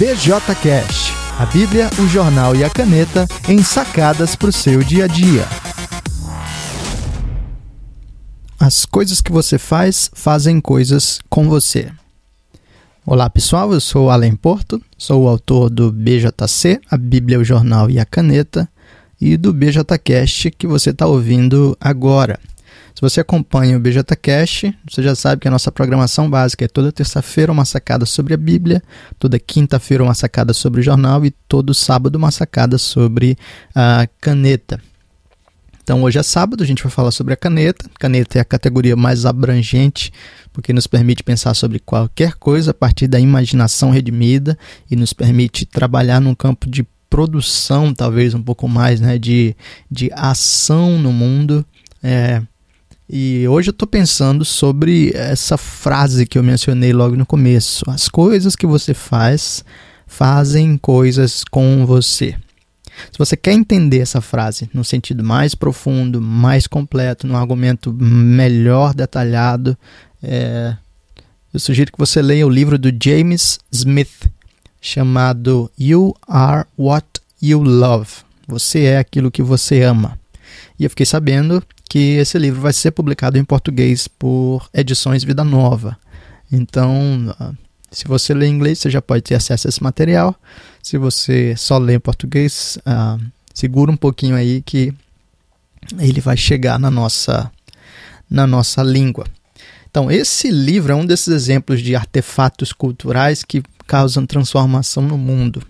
BJCast, a Bíblia, o jornal e a caneta em sacadas para o seu dia a dia. As coisas que você faz fazem coisas com você. Olá pessoal, eu sou Alan Porto, sou o autor do BJC, a Bíblia, o jornal e a caneta, e do BJCast que você está ouvindo agora. Se você acompanha o BJCast, você já sabe que a nossa programação básica é toda terça-feira uma sacada sobre a Bíblia, toda quinta-feira uma sacada sobre o jornal e todo sábado uma sacada sobre a caneta. Então hoje é sábado, a gente vai falar sobre a caneta. Caneta é a categoria mais abrangente, porque nos permite pensar sobre qualquer coisa a partir da imaginação redimida e nos permite trabalhar num campo de produção, talvez um pouco mais, né, de, de ação no mundo. É, e hoje eu estou pensando sobre essa frase que eu mencionei logo no começo. As coisas que você faz fazem coisas com você. Se você quer entender essa frase no sentido mais profundo, mais completo, num argumento melhor detalhado, é, eu sugiro que você leia o livro do James Smith, chamado You Are What You Love. Você é aquilo que você ama. E eu fiquei sabendo que esse livro vai ser publicado em português por Edições Vida Nova. Então, ah, se você lê inglês, você já pode ter acesso a esse material. Se você só lê em português, uh, segura um pouquinho aí que ele vai chegar na nossa, na nossa língua. Então, esse livro é um desses exemplos de artefatos culturais que causam transformação no mundo.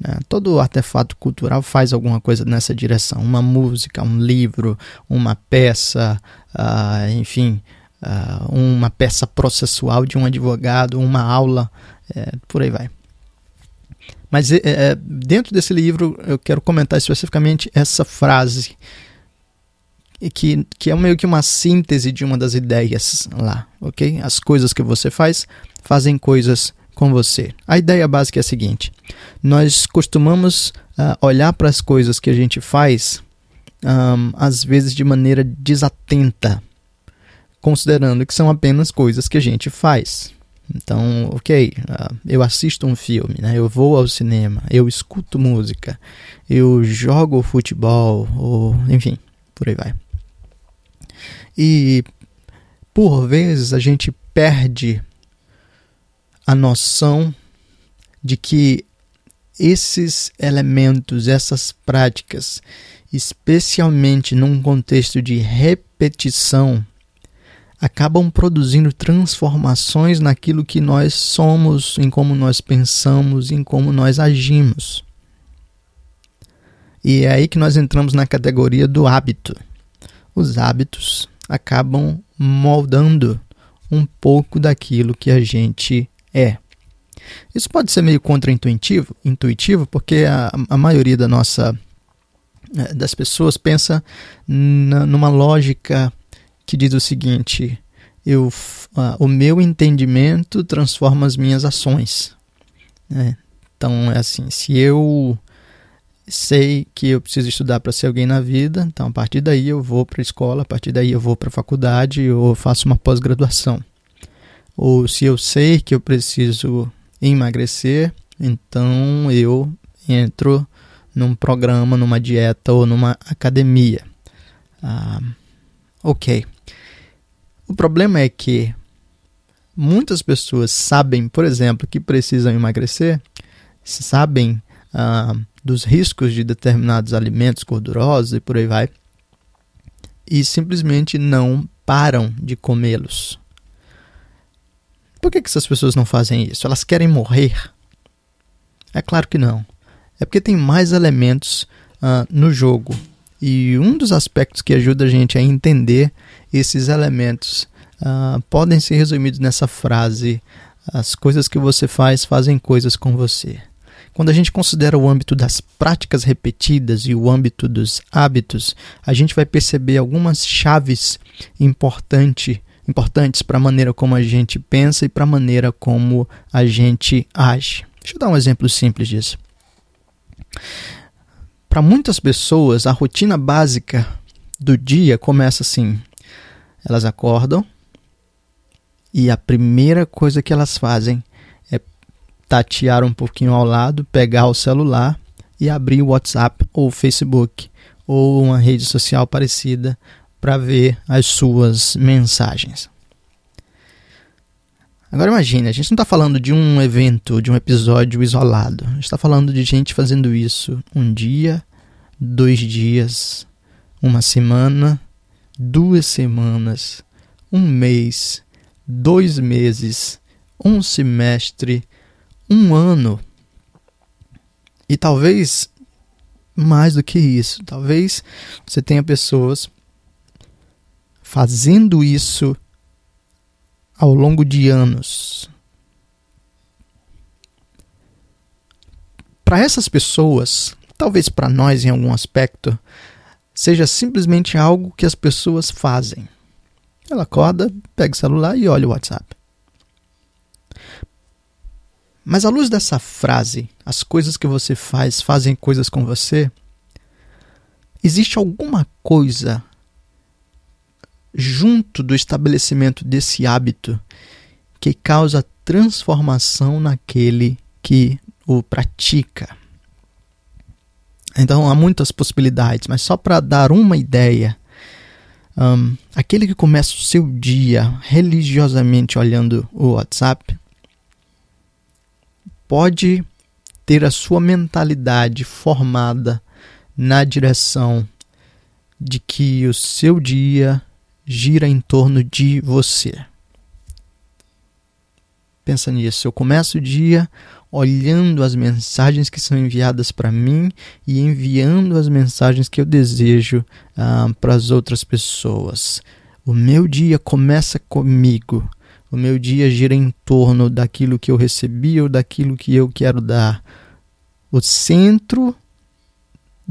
Né? Todo artefato cultural faz alguma coisa nessa direção. Uma música, um livro, uma peça, uh, enfim, uh, uma peça processual de um advogado, uma aula, é, por aí vai. Mas é, é, dentro desse livro eu quero comentar especificamente essa frase que, que é meio que uma síntese de uma das ideias lá, ok? As coisas que você faz fazem coisas com você. A ideia básica é a seguinte: nós costumamos uh, olhar para as coisas que a gente faz, um, às vezes de maneira desatenta, considerando que são apenas coisas que a gente faz. Então, ok, uh, eu assisto um filme, né? eu vou ao cinema, eu escuto música, eu jogo futebol, ou enfim, por aí vai. E por vezes a gente perde a noção de que esses elementos, essas práticas, especialmente num contexto de repetição, acabam produzindo transformações naquilo que nós somos, em como nós pensamos, em como nós agimos. E é aí que nós entramos na categoria do hábito. Os hábitos acabam moldando um pouco daquilo que a gente é. Isso pode ser meio contraintuitivo, intuitivo, porque a, a maioria da nossa eh, das pessoas pensa na, numa lógica que diz o seguinte: eu, uh, o meu entendimento transforma as minhas ações. Né? Então é assim, se eu sei que eu preciso estudar para ser alguém na vida, então a partir daí eu vou para a escola, a partir daí eu vou para a faculdade ou faço uma pós-graduação ou se eu sei que eu preciso emagrecer, então eu entro num programa, numa dieta ou numa academia. Ah, ok. O problema é que muitas pessoas sabem, por exemplo, que precisam emagrecer, sabem ah, dos riscos de determinados alimentos gordurosos e por aí vai, e simplesmente não param de comê-los. Por que, que essas pessoas não fazem isso? Elas querem morrer? É claro que não. É porque tem mais elementos uh, no jogo. E um dos aspectos que ajuda a gente a entender esses elementos uh, podem ser resumidos nessa frase: as coisas que você faz fazem coisas com você. Quando a gente considera o âmbito das práticas repetidas e o âmbito dos hábitos, a gente vai perceber algumas chaves importantes importantes para a maneira como a gente pensa e para a maneira como a gente age. Deixa eu dar um exemplo simples disso. Para muitas pessoas, a rotina básica do dia começa assim: elas acordam e a primeira coisa que elas fazem é tatear um pouquinho ao lado, pegar o celular e abrir o WhatsApp ou o Facebook ou uma rede social parecida para ver as suas mensagens. Agora imagine, a gente não está falando de um evento, de um episódio isolado. A gente está falando de gente fazendo isso um dia, dois dias, uma semana, duas semanas, um mês, dois meses, um semestre, um ano. E talvez mais do que isso. Talvez você tenha pessoas fazendo isso ao longo de anos. Para essas pessoas, talvez para nós em algum aspecto, seja simplesmente algo que as pessoas fazem. Ela acorda, pega o celular e olha o WhatsApp. Mas à luz dessa frase, as coisas que você faz fazem coisas com você, existe alguma coisa junto do estabelecimento desse hábito que causa transformação naquele que o pratica. Então há muitas possibilidades, mas só para dar uma ideia, um, aquele que começa o seu dia religiosamente olhando o WhatsApp pode ter a sua mentalidade formada na direção de que o seu dia gira em torno de você. Pensa nisso. Eu começo o dia olhando as mensagens que são enviadas para mim e enviando as mensagens que eu desejo ah, para as outras pessoas. O meu dia começa comigo. O meu dia gira em torno daquilo que eu recebi ou daquilo que eu quero dar. O centro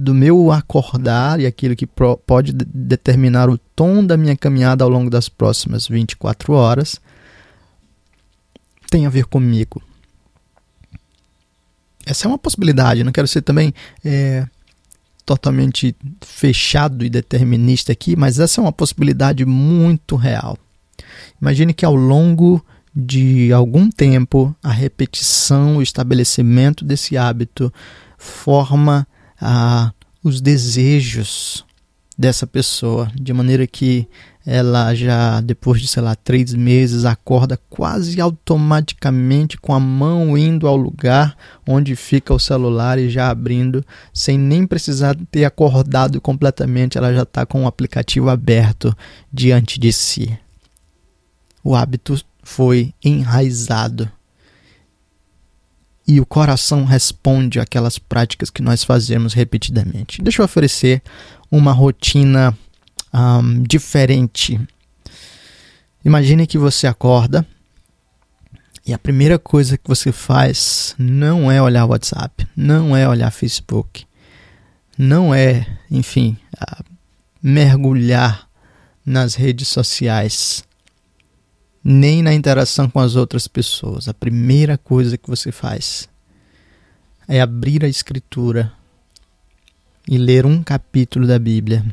do meu acordar e aquilo que pode determinar o tom da minha caminhada ao longo das próximas 24 horas tem a ver comigo. Essa é uma possibilidade, não quero ser também é, totalmente fechado e determinista aqui, mas essa é uma possibilidade muito real. Imagine que ao longo de algum tempo, a repetição, o estabelecimento desse hábito forma a, os desejos dessa pessoa, de maneira que ela já, depois de, sei lá, três meses, acorda quase automaticamente com a mão indo ao lugar onde fica o celular e já abrindo, sem nem precisar ter acordado completamente, ela já está com o aplicativo aberto diante de si. O hábito foi enraizado e o coração responde àquelas práticas que nós fazemos repetidamente. Deixa eu oferecer uma rotina um, diferente. Imagine que você acorda e a primeira coisa que você faz não é olhar WhatsApp, não é olhar Facebook, não é, enfim, mergulhar nas redes sociais nem na interação com as outras pessoas. A primeira coisa que você faz é abrir a Escritura e ler um capítulo da Bíblia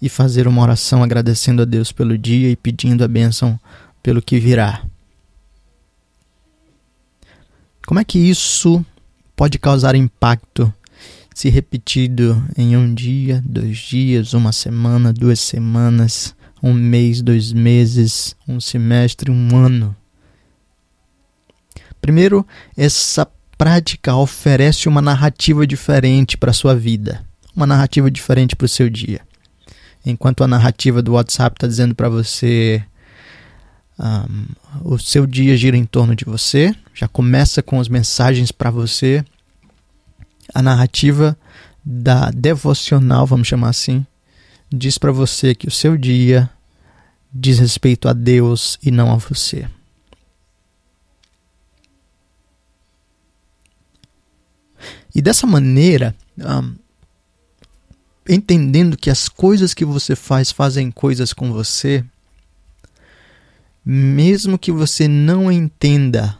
e fazer uma oração agradecendo a Deus pelo dia e pedindo a bênção pelo que virá. Como é que isso pode causar impacto se repetido em um dia, dois dias, uma semana, duas semanas? Um mês, dois meses, um semestre, um ano. Primeiro, essa prática oferece uma narrativa diferente para sua vida, uma narrativa diferente para o seu dia. Enquanto a narrativa do WhatsApp está dizendo para você um, o seu dia gira em torno de você, já começa com as mensagens para você. A narrativa da devocional, vamos chamar assim, diz para você que o seu dia diz respeito a Deus e não a você. E dessa maneira, um, entendendo que as coisas que você faz fazem coisas com você, mesmo que você não entenda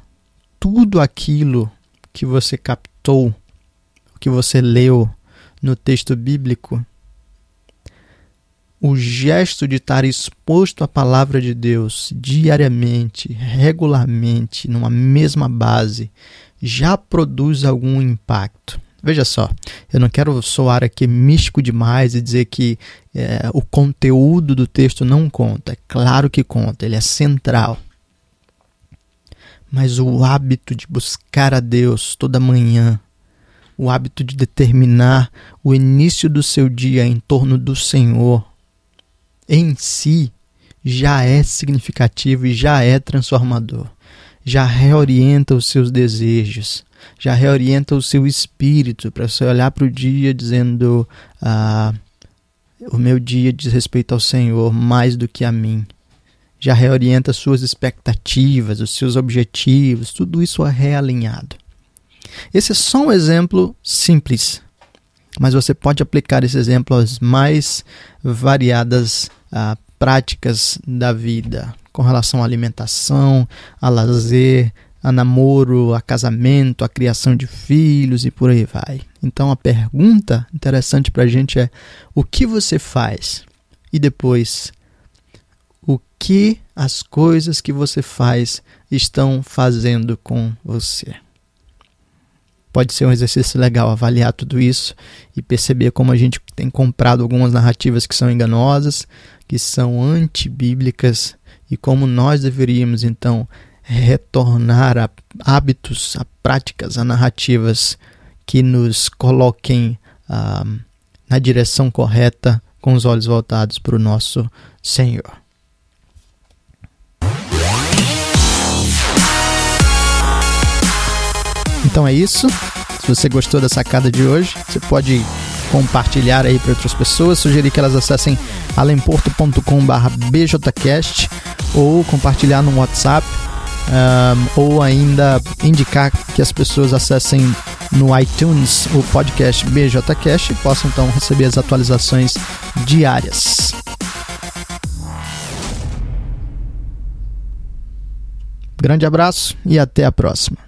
tudo aquilo que você captou, que você leu no texto bíblico, o gesto de estar exposto à palavra de Deus diariamente, regularmente, numa mesma base, já produz algum impacto. Veja só, eu não quero soar aqui místico demais e dizer que é, o conteúdo do texto não conta. É claro que conta, ele é central. Mas o hábito de buscar a Deus toda manhã, o hábito de determinar o início do seu dia em torno do Senhor, em si já é significativo e já é transformador. Já reorienta os seus desejos, já reorienta o seu espírito para você olhar para o dia dizendo: ah, o meu dia diz respeito ao Senhor mais do que a mim. Já reorienta suas expectativas, os seus objetivos, tudo isso é realinhado. Esse é só um exemplo simples, mas você pode aplicar esse exemplo às mais variadas ah, práticas da vida, com relação à alimentação, a lazer, a namoro, a casamento, a criação de filhos e por aí vai. Então a pergunta interessante para a gente é: o que você faz? E depois, o que as coisas que você faz estão fazendo com você? Pode ser um exercício legal avaliar tudo isso e perceber como a gente tem comprado algumas narrativas que são enganosas, que são antibíblicas e como nós deveríamos então retornar a hábitos, a práticas, a narrativas que nos coloquem ah, na direção correta com os olhos voltados para o nosso Senhor. Então é isso. Se você gostou da sacada de hoje, você pode compartilhar aí para outras pessoas, sugerir que elas acessem alemporto.com/bjcast ou compartilhar no WhatsApp, um, ou ainda indicar que as pessoas acessem no iTunes o podcast BJCast e possam então receber as atualizações diárias. Grande abraço e até a próxima.